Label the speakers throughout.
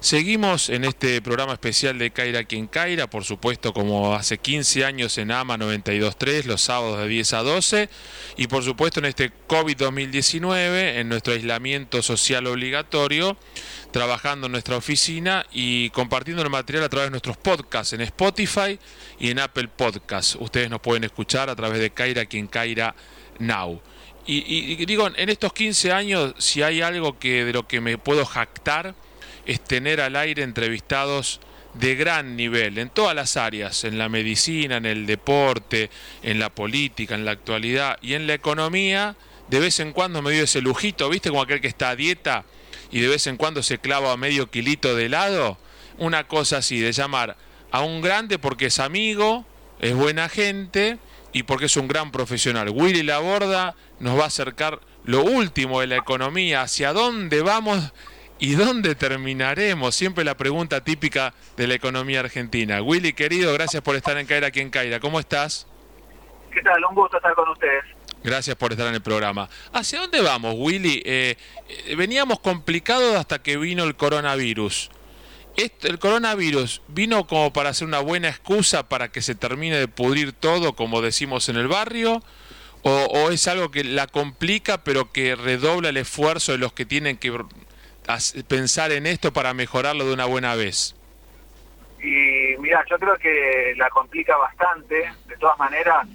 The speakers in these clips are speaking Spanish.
Speaker 1: Seguimos en este programa especial de Caira quien Caira, por supuesto como hace 15 años en AMA 92.3, los sábados de 10 a 12, y por supuesto en este COVID 2019, en nuestro aislamiento social obligatorio, trabajando en nuestra oficina y compartiendo el material a través de nuestros podcasts en Spotify y en Apple Podcasts. Ustedes nos pueden escuchar a través de Caira quien Caira Now. Y, y digo, en estos 15 años, si hay algo que de lo que me puedo jactar, es tener al aire entrevistados de gran nivel en todas las áreas, en la medicina, en el deporte, en la política, en la actualidad y en la economía. De vez en cuando me dio ese lujito, ¿viste? Como aquel que está a dieta y de vez en cuando se clava a medio kilito de helado. Una cosa así, de llamar a un grande porque es amigo, es buena gente y porque es un gran profesional. Willy Laborda nos va a acercar lo último de la economía, hacia dónde vamos ¿Y dónde terminaremos? Siempre la pregunta típica de la economía argentina. Willy, querido, gracias por estar en Caira aquí en Caira. ¿Cómo estás?
Speaker 2: ¿Qué tal? Un gusto estar con ustedes.
Speaker 1: Gracias por estar en el programa. ¿Hacia dónde vamos, Willy? Eh, eh, veníamos complicados hasta que vino el coronavirus. ¿El coronavirus vino como para hacer una buena excusa para que se termine de pudrir todo, como decimos en el barrio? ¿O, o es algo que la complica, pero que redobla el esfuerzo de los que tienen que pensar en esto para mejorarlo de una buena vez?
Speaker 2: Y mira, yo creo que la complica bastante. De todas maneras,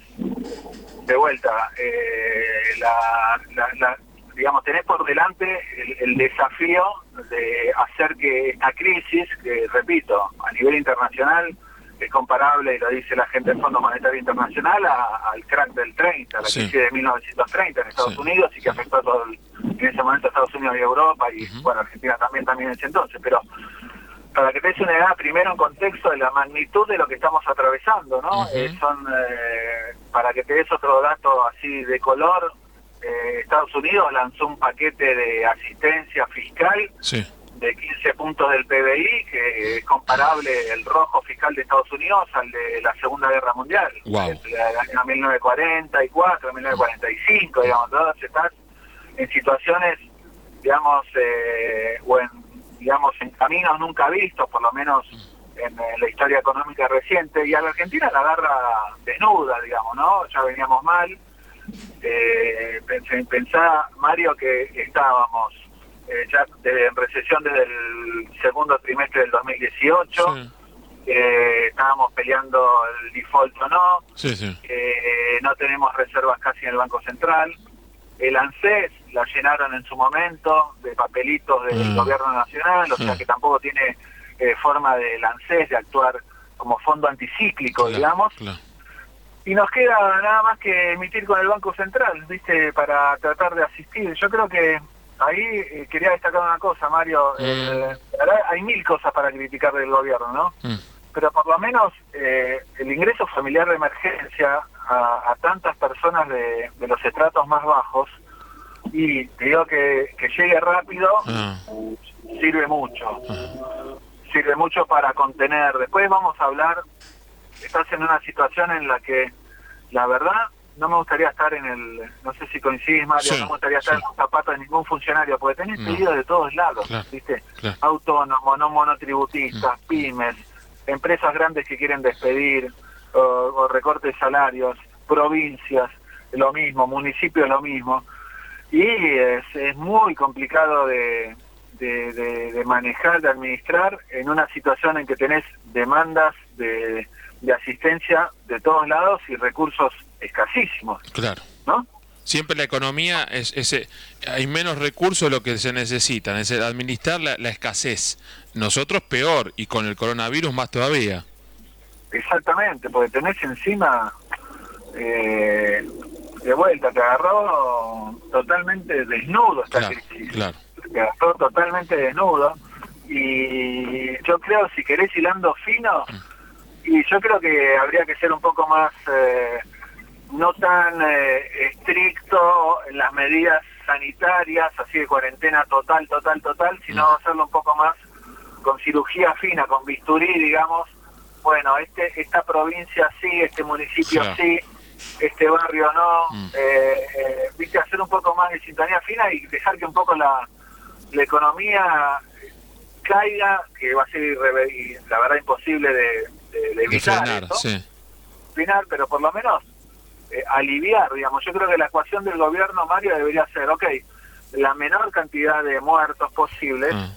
Speaker 2: de vuelta, eh, la, digamos, tenés por delante el, desafío de hacer que esta crisis, que repito, a nivel internacional, es comparable, y lo dice la gente del Fondo Monetario Internacional, al crack del 30, la crisis de 1930 en Estados Unidos y que afectó a todo en ese momento a Estados Unidos y Europa y bueno, Argentina también también en ese entonces, pero para que te des una idea, primero en contexto de la magnitud de lo que estamos atravesando, ¿no? Eh, son, eh, para que te des otro dato así de color, eh, Estados Unidos lanzó un paquete de asistencia fiscal sí de 15 puntos del PBI, que es comparable el rojo fiscal de Estados Unidos al de la Segunda Guerra Mundial. Wow. En 1944, 1945, digamos, todas estás en situaciones, digamos, eh, o en, digamos, en caminos nunca vistos, por lo menos en, la historia económica reciente, y a la Argentina la agarra desnuda, digamos, ¿no? Ya veníamos mal. Eh, pensá, Mario, que estábamos eh, ya en recesión desde el segundo trimestre del 2018. estábamos peleando el default o no. no tenemos reservas casi en el Banco Central. El ANSES la llenaron en su momento de papelitos del mm. gobierno nacional, o sea que tampoco tiene eh, forma del ANSES de actuar como fondo anticíclico, digamos. Y nos queda nada más que emitir con el Banco Central, ¿viste? Para tratar de asistir. Yo creo que ahí eh, quería destacar una cosa, Mario. Mm. Eh, hay mil cosas para criticar del gobierno, ¿no? Mm. Pero por lo menos eh, el ingreso familiar de emergencia a, tantas personas de, los estratos más bajos, y digo que, que llegue rápido, ah. sirve mucho. Ah. Sirve mucho para contener. Después vamos a hablar, estás en una situación en la que, la verdad, no me gustaría estar en el, no sé si coincidís, Mario, no me gustaría estar en los zapatos de ningún funcionario, porque tenés pedidos de todos lados, ¿viste? Autónomos, no monotributistas, mm. pymes, empresas grandes que quieren despedir, o, recortes de salarios, provincias, lo mismo, municipios, lo mismo. Y es, es muy complicado de, de, de, manejar, de administrar en una situación en que tenés demandas de, de asistencia de todos lados y recursos escasísimos.
Speaker 1: Claro. ¿No? Siempre la economía es, ese hay menos recursos de lo que se necesitan, es administrar la, escasez. Nosotros peor y con el coronavirus más todavía.
Speaker 2: Exactamente, porque tenés encima eh, de vuelta, te agarró totalmente desnudo esta crisis. Claro. Te agarró totalmente desnudo y yo creo, si querés hilando fino, mm. y yo creo que habría que ser un poco más... Eh, no tan eh, estricto en las medidas sanitarias, así de cuarentena total, total, total, sino hacerlo un poco más con cirugía fina, con bisturí, digamos, bueno, este esta provincia sí, este municipio sí, este barrio no, mm. eh, eh, viste, hacer un poco más de sintonía fina y dejar que un poco la, la economía caiga, que va a ser la verdad imposible de, de, evitar. frenar, sí. pero por lo menos eh, aliviar, digamos. Yo creo que la ecuación del gobierno, Mario, debería ser, ok, la menor cantidad de muertos posible, ah.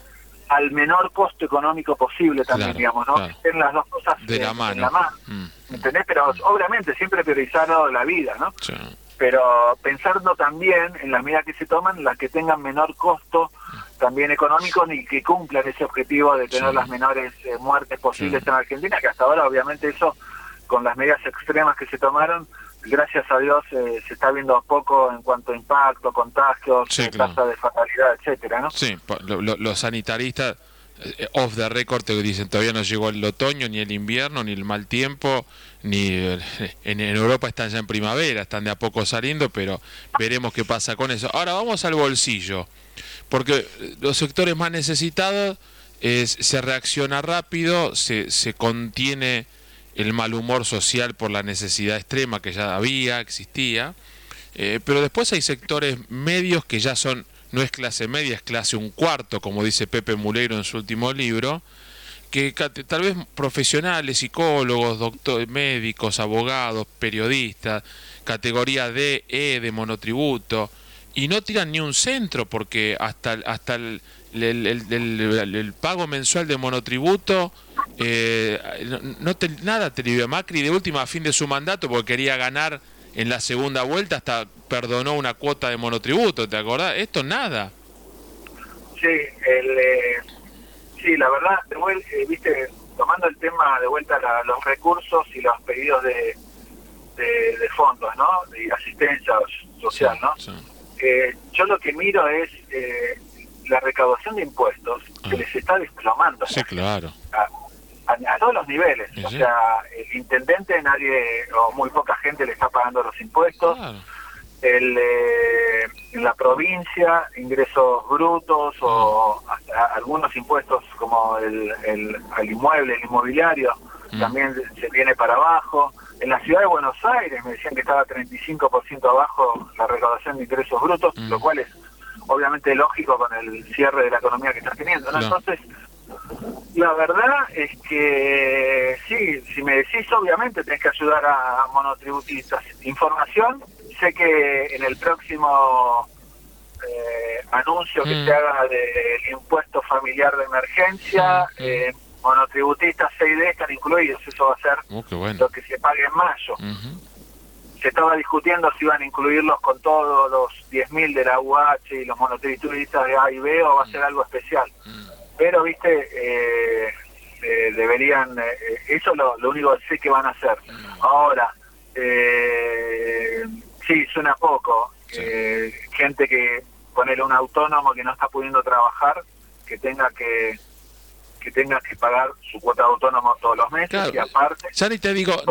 Speaker 2: al menor costo económico posible también, digamos, ¿no? Que estén las dos cosas
Speaker 1: de la mano.
Speaker 2: En la mano. Mm. ¿Entendés? Pero obviamente siempre priorizando la vida, ¿no? Pero pensando también en las medidas que se toman, las que tengan menor costo también económico y que cumplan ese objetivo de tener las menores eh, muertes posibles en Argentina, que hasta ahora obviamente eso, con las medidas extremas que se tomaron, gracias a Dios eh, se está viendo poco en cuanto a impacto, contagios, tasa de fatalidad, etcétera, ¿no?
Speaker 1: Sí, los sanitaristas eh, off the record te dicen todavía no llegó el otoño, ni el invierno, ni el mal tiempo, ni en, Europa están ya en primavera, están de a poco saliendo, pero veremos qué pasa con eso. Ahora vamos al bolsillo, porque los sectores más necesitados es, se reacciona rápido, se, se contiene el mal humor social por la necesidad extrema que ya había, existía, eh, pero después hay sectores medios que ya son, no es clase media, es clase un cuarto, como dice Pepe Muleiro en su último libro, que tal vez profesionales, psicólogos, doctores, médicos, abogados, periodistas, categoría D, E de monotributo, y no tiran ni un centro porque hasta, hasta el, el pago mensual de monotributo eh, no, nada te libró Macri de última a fin de su mandato porque quería ganar en la segunda vuelta hasta perdonó una cuota de monotributo, ¿te acordás? Esto nada.
Speaker 2: Sí, el, eh, sí, la verdad, de vuelta, eh, viste, tomando el tema de vuelta los recursos y los pedidos de, de, fondos, ¿no? De asistencia social, ¿no? Eh, yo lo que miro es la recaudación de impuestos que ah. les está desplomando.
Speaker 1: Sí, claro
Speaker 2: a, todos los niveles. O sea, el intendente, nadie o muy poca gente le está pagando los impuestos. El, eh, en la provincia, ingresos brutos o algunos impuestos como el, el, inmueble, el inmobiliario, también se viene para abajo. En la ciudad de Buenos Aires me decían que estaba 35% abajo la recaudación de ingresos brutos, lo cual es obviamente lógico con el cierre de la economía que está teniendo. ¿no? Entonces, la verdad es que sí, si me decís, obviamente tenés que ayudar a monotributistas. Información, sé que en el próximo eh, anuncio que mm. se haga del impuesto familiar de emergencia, eh, monotributistas 6D están incluidos, eso va a ser
Speaker 1: oh,
Speaker 2: lo que se pague en mayo. Se estaba discutiendo si iban a incluirlos con todos los 10.000 de la UH y los monotributistas de A y B o va a ser algo especial. Mm. Pero viste eh, eh, deberían eh, eso lo, lo único que sé que van a hacer. Ahora sí suena poco gente que ponerle un autónomo que no está pudiendo trabajar que tenga que que tenga que pagar su cuota de autónomo todos los meses y aparte
Speaker 1: ya ni te digo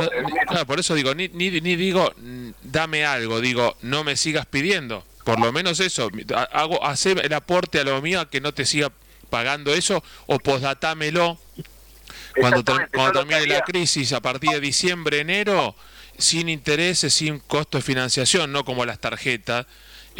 Speaker 1: por eso digo ni, ni, ni digo mm, dame algo digo no me sigas pidiendo. Por lo menos eso hago hacer el aporte a lo mío a que no te siga pagando eso o posdatámelo cuando, cuando termine la crisis a partir de diciembre, enero, sin intereses, sin costo de financiación, no como las tarjetas,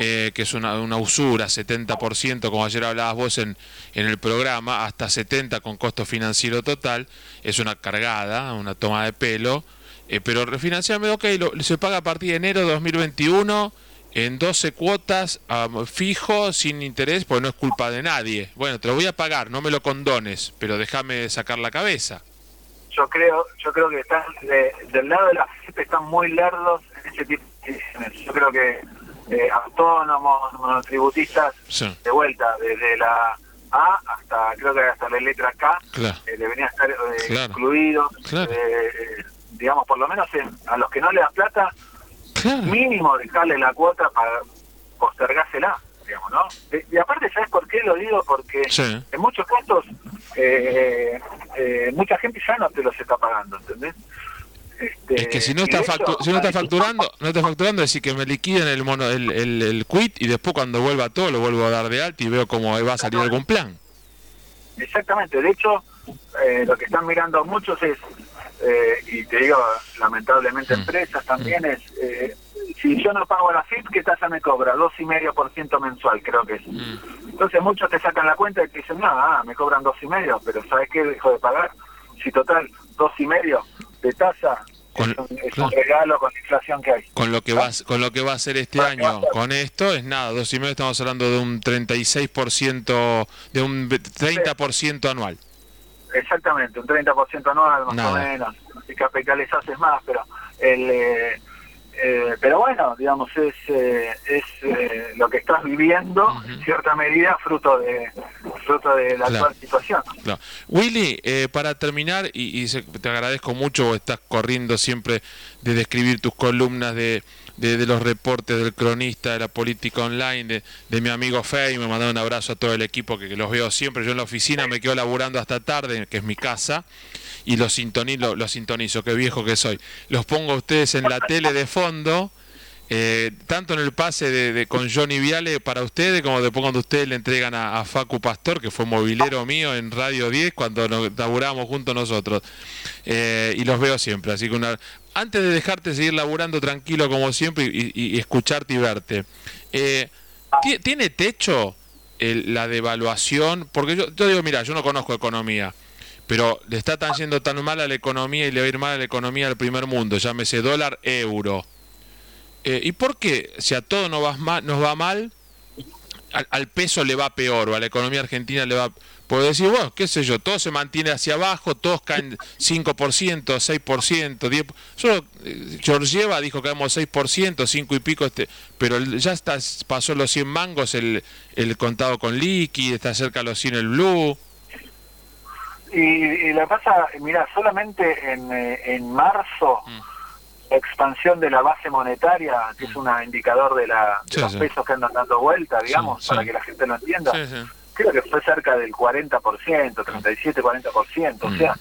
Speaker 1: eh, que es una, una usura, 70%, como ayer hablabas vos en, en el programa, hasta 70% con costo financiero total, es una cargada, una toma de pelo, eh, pero refinanciarme, ok, lo, se paga a partir de enero de 2021 en 12 cuotas fijo, sin interés, porque no es culpa de nadie. Bueno, te lo voy a pagar, no me lo condones, pero déjame sacar la cabeza.
Speaker 2: Yo creo, yo creo que están del lado de la FIP están muy lerdos en ese tipo de. Yo creo que eh, autónomos, monotributistas, de vuelta, desde la A hasta, creo que hasta la letra K, eh, deberían estar eh, incluidos. digamos, por lo menos a los que no le das plata, mínimo dejarle la cuota para postergársela, digamos, ¿no? Y, aparte, ¿sabes por qué lo digo? Porque en muchos casos eh, eh, mucha gente ya no te los está pagando, ¿entendés?
Speaker 1: Este, es que si no está, si no está facturando, no está facturando, es decir, que me liquiden el, mono, el, el, quit y después cuando vuelva todo lo vuelvo a dar de alta y veo cómo va a salir algún plan.
Speaker 2: Exactamente, de hecho, eh, lo que están mirando muchos es eh, y te digo, lamentablemente mm. empresas también, es, eh, si yo no pago la FIP, ¿qué tasa me cobra? Dos y medio por ciento mensual, creo que es. Mm. Entonces muchos te sacan la cuenta y te dicen, no, ah, me cobran dos y medio, pero ¿sabes qué? Dejo de pagar. Si total, dos y medio de tasa
Speaker 1: Con-
Speaker 2: es, un, es
Speaker 1: claro.
Speaker 2: un regalo con la inflación que hay.
Speaker 1: Con lo que va, con lo que va a hacer este año, con esto es nada, dos y medio estamos hablando de un 36%, de un 30% anual.
Speaker 2: Exactamente, un 30% anual más
Speaker 1: Nada.
Speaker 2: o menos. Si capitalizas más, pero el eh, eh, pero bueno, digamos, es eh, es eh, lo que estás viviendo en cierta medida fruto de fruto de la
Speaker 1: Claro.
Speaker 2: actual situación.
Speaker 1: Claro. Willy, eh, para terminar, y, y te agradezco mucho, estás corriendo siempre de describir tus columnas de, de, de los reportes del cronista, de la política online, de, de mi amigo Fey, me mandó un abrazo a todo el equipo que, que los veo siempre, yo en la oficina me quedo laburando hasta tarde, que es mi casa, y los sintonizo, los sintonizo, qué viejo que soy. Los pongo a ustedes en la tele de fondo. Eh, tanto en el pase de, de- con Johnny Viale para ustedes como después cuando ustedes le entregan a, Facu Pastor que fue movilero mío en Radio 10 cuando nos laburamos juntos nosotros Eh, y los veo siempre así que una, antes de dejarte seguir laburando tranquilo como siempre y, escucharte y verte eh, ¿tie- ¿tiene techo el- la devaluación? porque yo, yo digo mira yo no conozco economía pero le está tan yendo tan mal a la economía y le va a ir mal a la economía del primer mundo llámese dólar euro eh, ¿Y por qué, si a todo nos va mal, nos va mal al, al peso le va peor o a la economía argentina le va... Puedo decir, bueno, qué sé yo, todo se mantiene hacia abajo, todos caen 5%, 6%, 10%. Solo eh, Georgieva dijo que caemos 6%, 5 y pico, este, pero ya está, pasó los 100 mangos el, el contado con liqui, está cerca de los 100 el blue.
Speaker 2: Y, y que pasa, mira, solamente en, eh, en marzo
Speaker 1: Mm.
Speaker 2: Expansión de la base monetaria, que es un indicador de, la, de
Speaker 1: Sí,
Speaker 2: los
Speaker 1: sí.
Speaker 2: pesos que andan dando vuelta, digamos,
Speaker 1: Sí,
Speaker 2: para que la gente lo entienda, creo que fue cerca del 40%, 37-40%. O
Speaker 1: Mm.
Speaker 2: sea,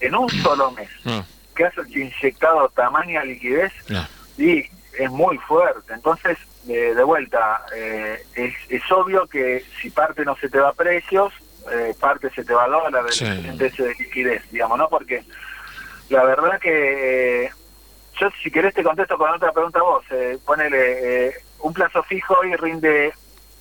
Speaker 2: en un solo mes
Speaker 1: No,
Speaker 2: que has inyectado tamaña liquidez
Speaker 1: no.
Speaker 2: y es muy fuerte. Entonces, eh, de vuelta, eh, es, es obvio que si parte no se te va a precios, eh, parte se te va a dólar ese de liquidez, digamos, ¿no? Porque la verdad que eh, yo, si querés, te contesto con otra pregunta a vos. Eh, ponele, eh, un plazo fijo hoy rinde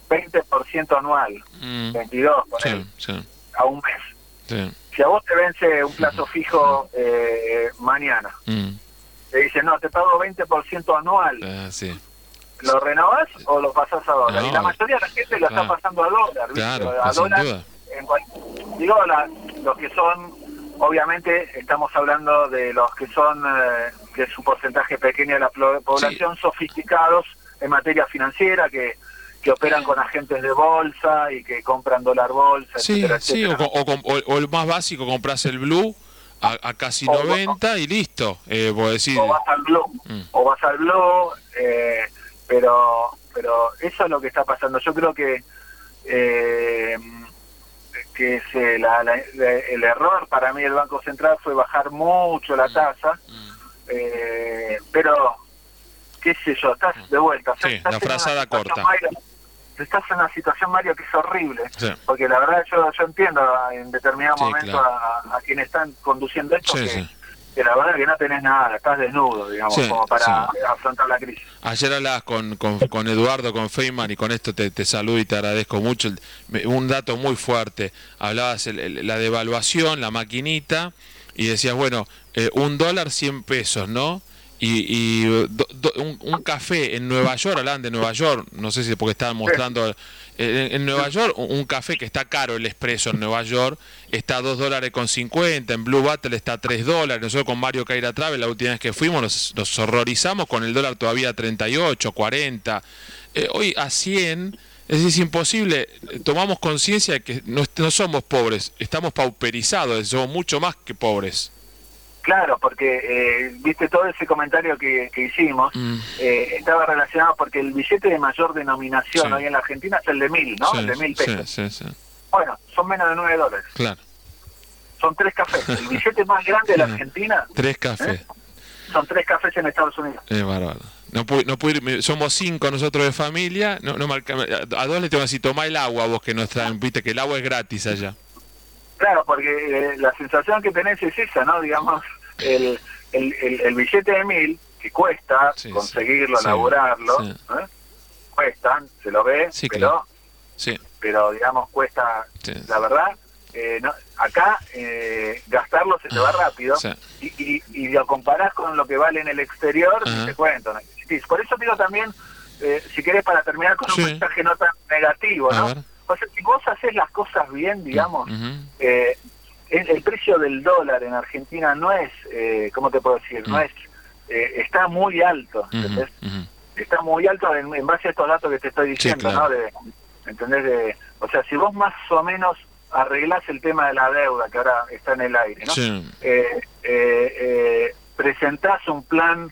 Speaker 2: 20% anual,
Speaker 1: Mm,
Speaker 2: 22, ponele,
Speaker 1: sí, sí,
Speaker 2: a un mes.
Speaker 1: sí.
Speaker 2: Si a vos te vence un plazo fijo eh, mañana,
Speaker 1: Mm,
Speaker 2: te dicen, no, te pago 20% anual,
Speaker 1: ah, sí.
Speaker 2: ¿lo renovás o lo pasás a dólar?
Speaker 1: No,
Speaker 2: y la mayoría de la gente lo
Speaker 1: claro.
Speaker 2: está pasando a dólar.
Speaker 1: Claro,
Speaker 2: a
Speaker 1: sin
Speaker 2: dólar.
Speaker 1: duda.
Speaker 2: en cual- digo, la- los que son, obviamente, estamos hablando de los que son, eh, que es un porcentaje pequeño de la población, sofisticados en materia financiera, que que operan con agentes de bolsa y que compran dólar bolsa,
Speaker 1: Sí,
Speaker 2: etcétera,
Speaker 1: sí, o,
Speaker 2: etcétera.
Speaker 1: o o- o el más básico, compras el blue a, a casi
Speaker 2: O-
Speaker 1: 90 y listo. Eh, decir,
Speaker 2: o vas al Blue,
Speaker 1: Mm.
Speaker 2: o vas al Blue, eh, pero pero eso es lo que está pasando. Yo creo que eh, que es, la- la- el error para mí del Banco Central fue bajar mucho la tasa,
Speaker 1: Mm.
Speaker 2: Eh, pero qué sé yo, estás de vuelta.
Speaker 1: Sí,
Speaker 2: estás
Speaker 1: la frazada corta.
Speaker 2: Mario, estás en una situación, Mario, que es horrible.
Speaker 1: Sí.
Speaker 2: Porque la verdad yo, yo entiendo en determinado
Speaker 1: Sí,
Speaker 2: momento
Speaker 1: claro.
Speaker 2: a, a quienes están conduciendo esto
Speaker 1: Sí,
Speaker 2: que, la verdad que no tenés nada, estás desnudo, digamos,
Speaker 1: Sí,
Speaker 2: como para
Speaker 1: sí.
Speaker 2: afrontar la crisis.
Speaker 1: Ayer hablabas con, con, con Eduardo, con Feynman, y con esto te, te saludo y te agradezco mucho. Un dato muy fuerte. Hablabas el- el- la devaluación, la maquinita, y decías, bueno, eh, un dólar, 100 pesos, ¿no? Y, y do- do- un, un café en Nueva York, hablaban de Nueva York, no sé si porque estaban mostrando. eh, En, en Nueva York, un un café que está caro, el expreso en Nueva York, está a 2 dólares con 50, en Blue Battle está a 3 dólares. Nosotros con Mario Caira Travel, la última vez que fuimos, nos, nos horrorizamos con el dólar todavía a 38, 40. Eh, hoy a 100, es es imposible. Eh, Tomamos conciencia de que no, somos pobres, estamos pauperizados, somos mucho más que pobres.
Speaker 2: Claro, porque eh, viste todo ese comentario que, que hicimos,
Speaker 1: Mm.
Speaker 2: eh, estaba relacionado porque el billete de mayor denominación
Speaker 1: Sí.
Speaker 2: hoy en la Argentina es el de mil, ¿no?
Speaker 1: Sí,
Speaker 2: el de mil pesos.
Speaker 1: sí, sí,
Speaker 2: Bueno, son menos de nueve dólares,
Speaker 1: claro.
Speaker 2: son tres cafés. El billete más grande de la. Argentina
Speaker 1: Tres cafés.
Speaker 2: son tres cafés en Estados Unidos.
Speaker 1: Es bárbaro. No no somos cinco nosotros de familia. No, no me alca- a, dos le tengo que decir, tomá el agua vos que nos traen. Viste que el agua es gratis allá.
Speaker 2: Claro, porque eh, la sensación que tenés es esa, ¿no? Digamos, el, el, el, el billete de mil, que cuesta
Speaker 1: Sí,
Speaker 2: conseguirlo,
Speaker 1: sí,
Speaker 2: elaborarlo,
Speaker 1: sí.
Speaker 2: ¿eh? cuestan, se lo ve, pero
Speaker 1: claro. Sí.
Speaker 2: pero digamos cuesta, la verdad, eh, no, acá eh, gastarlo se te va ah, rápido y, y, lo comparás con lo que vale en el exterior, te cuento. Por eso digo también, eh, si querés para terminar con un mensaje no tan negativo, ¿no? O sea, si vos haces las cosas bien, digamos, el, precio del dólar en Argentina no es, ¿cómo te puedo decir? No es, está muy alto, Está muy alto en, base a estos datos que te estoy diciendo, ¿no? De, ¿Entendés? De, o sea, si vos más o menos arreglás el tema de la deuda que ahora está en el aire, ¿no? Eh, eh, eh, presentás un plan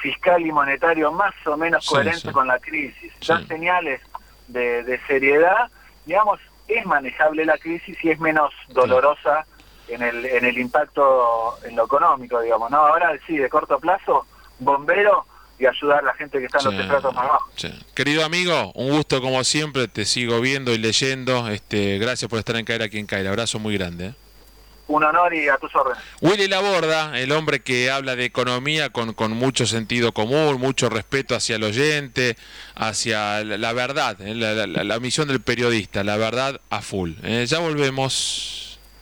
Speaker 2: fiscal y monetario más o menos coherente con la crisis, das señales de, seriedad, digamos, es manejable la crisis y es menos dolorosa en el, en el impacto en lo económico, digamos, ¿no? Ahora sí, de corto plazo, bombero y ayudar a la gente que está en los estratos más bajos.
Speaker 1: Querido amigo, un gusto como siempre, te sigo viendo y leyendo. Este, gracias por estar en Caer aquí en Caer. Abrazo muy grande. ¿eh?
Speaker 2: Un honor y a tus órdenes.
Speaker 1: Willy Laborda, el hombre que habla de economía con, con mucho sentido común, mucho respeto hacia el oyente, hacia la, verdad, ¿eh? la, misión del periodista, la verdad a full. ¿eh? Ya volvemos.